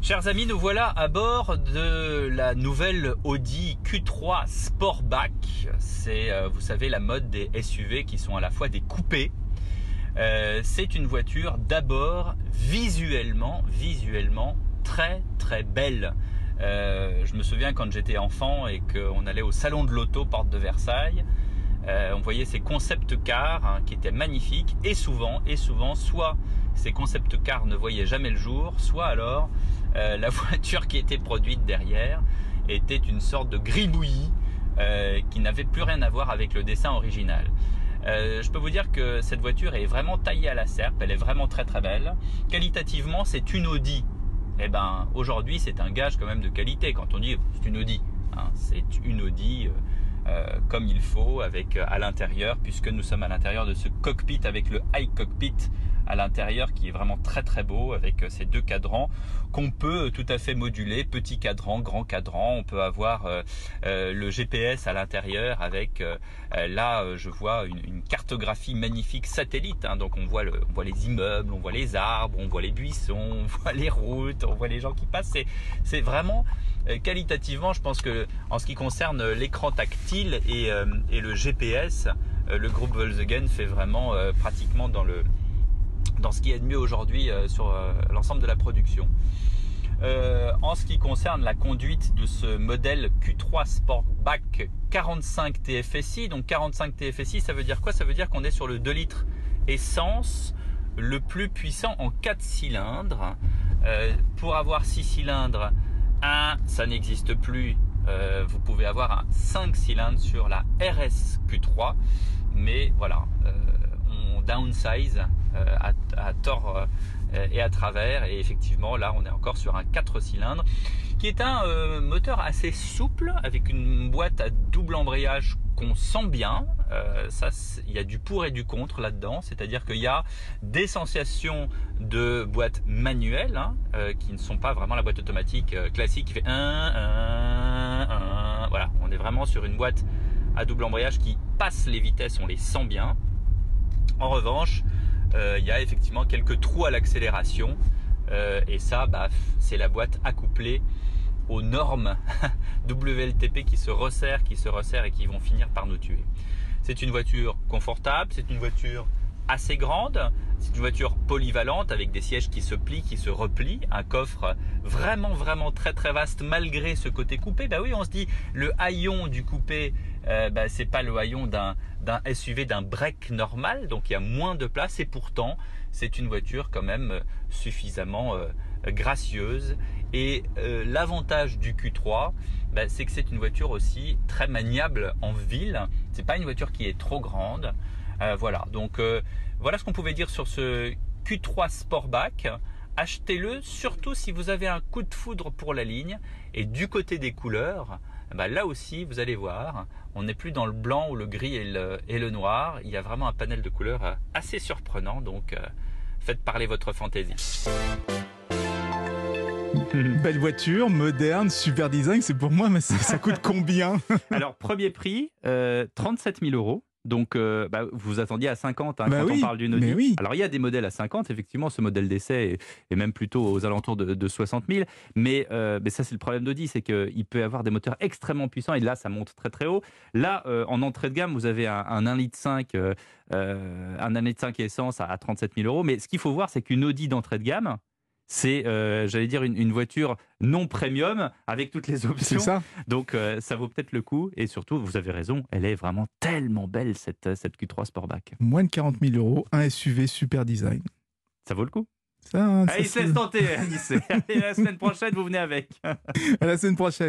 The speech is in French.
Chers amis, nous voilà à bord de la nouvelle Audi Q3 Sportback. C'est, euh, vous savez, la mode des SUV qui sont à la fois des coupés. Euh, c'est une voiture d'abord visuellement, visuellement très très belle. Euh, je me souviens quand j'étais enfant et qu'on allait au salon de l'auto porte de Versailles. On voyait ces concept cars hein, qui étaient magnifiques et souvent, et souvent, soit ces concept cars ne voyaient jamais le jour, soit alors euh, la voiture qui était produite derrière était une sorte de gribouillis euh, qui n'avait plus rien à voir avec le dessin original. Euh, je peux vous dire que cette voiture est vraiment taillée à la serpe, elle est vraiment très très belle. Qualitativement, c'est une Audi. Eh ben, aujourd'hui, c'est un gage quand même de qualité quand on dit c'est une Audi. Hein. c'est une Audi comme il faut, avec à l'intérieur, puisque nous sommes à l'intérieur de ce cockpit avec le high cockpit à l'intérieur qui est vraiment très très beau avec euh, ces deux cadrans qu'on peut euh, tout à fait moduler, petit cadran, grand cadran. On peut avoir euh, le GPS à l'intérieur avec là je vois une, cartographie magnifique satellite. Hein. donc on voit, le, on voit les immeubles, on voit les arbres, on voit les buissons, on voit les routes, on voit les gens qui passent. C'est vraiment qualitativement, je pense que en ce qui concerne l'écran tactile et, et, le GPS, le groupe Volkswagen fait vraiment pratiquement dans ce qui est de mieux aujourd'hui euh, sur euh, l'ensemble de la production. Euh, en ce qui concerne la conduite de ce modèle Q3 Sportback 45 TFSI, donc 45 TFSI, ça veut dire quoi? Ça veut dire qu'on est sur le 2 litres essence le plus puissant en 4 cylindres. pour avoir 6 cylindres, 1, ça n'existe plus. vous pouvez avoir un 5 cylindres sur la RS Q3. Mais voilà, on downsize euh, à, tort euh, et à travers. Et effectivement, là, on est encore sur un 4 cylindres qui est un euh, moteur assez souple avec une boîte à double embrayage qu'on sent bien. ça, il y a du pour et du contre là-dedans, c'est-à-dire qu'il y a des sensations de boîte manuelle hein, qui ne sont pas vraiment la boîte automatique classique qui fait 1, 1, 1. Voilà, on est vraiment sur une boîte à double embrayage qui passe les vitesses, on les sent bien. En revanche, euh, il y a effectivement quelques trous à l'accélération. Euh, et ça, bah, c'est la boîte accouplée aux normes WLTP qui se resserrent, qui se resserrent et qui vont finir par nous tuer. C'est une voiture confortable, c'est une voiture assez grande. C'est une voiture polyvalente avec des sièges qui se plient, qui se replient, un coffre vraiment vraiment très très vaste malgré ce côté coupé. Bah oui, on se dit le haillon du coupé, euh, bah, c'est pas le haillon d'un SUV, d'un break normal, donc il y a moins de place et pourtant c'est une voiture quand même suffisamment euh, gracieuse. Et euh, l'avantage du Q3, bah, c'est que c'est une voiture aussi très maniable en ville. C'est pas une voiture qui est trop grande. Euh, voilà, donc euh, voilà ce qu'on pouvait dire sur ce Q3 Sportback. Achetez-le surtout si vous avez un coup de foudre pour la ligne. Et du côté des couleurs, bah, là aussi, vous allez voir, on n'est plus dans le blanc ou le gris et le, noir. Il y a vraiment un panel de couleurs euh, assez surprenant. Donc, faites parler votre fantaisie. Belle voiture, moderne, super design, c'est pour moi, mais ça, coûte combien? Alors, premier prix, 37 000 euros. Donc, euh, bah, vous vous attendiez à 50 hein, bah quand on parle d'une Audi. Alors, il y a des modèles à 50, effectivement, ce modèle d'essai est, même plutôt aux alentours de, 60 000. Euh, mais, ça, c'est le problème d'Audi, c'est qu'il peut avoir des moteurs extrêmement puissants et là, ça monte très très haut. Là, euh, en entrée de gamme, vous avez un, un 1,5 litre, un 1 litre 5 essence à 37 000 euros. Mais ce qu'il faut voir, c'est qu'une Audi d'entrée de gamme, c'est, euh, j'allais dire, une, voiture non premium avec toutes les options. Ça. Donc, euh, ça vaut peut-être le coup. Et surtout, vous avez raison, elle est vraiment tellement belle, cette, cette Q3 Sportback. Moins de 40 000 euros, un SUV super design. Ça vaut le coup. Ça, Allez, il se laisse tenter, Allez, la semaine prochaine, vous venez avec. à la semaine prochaine.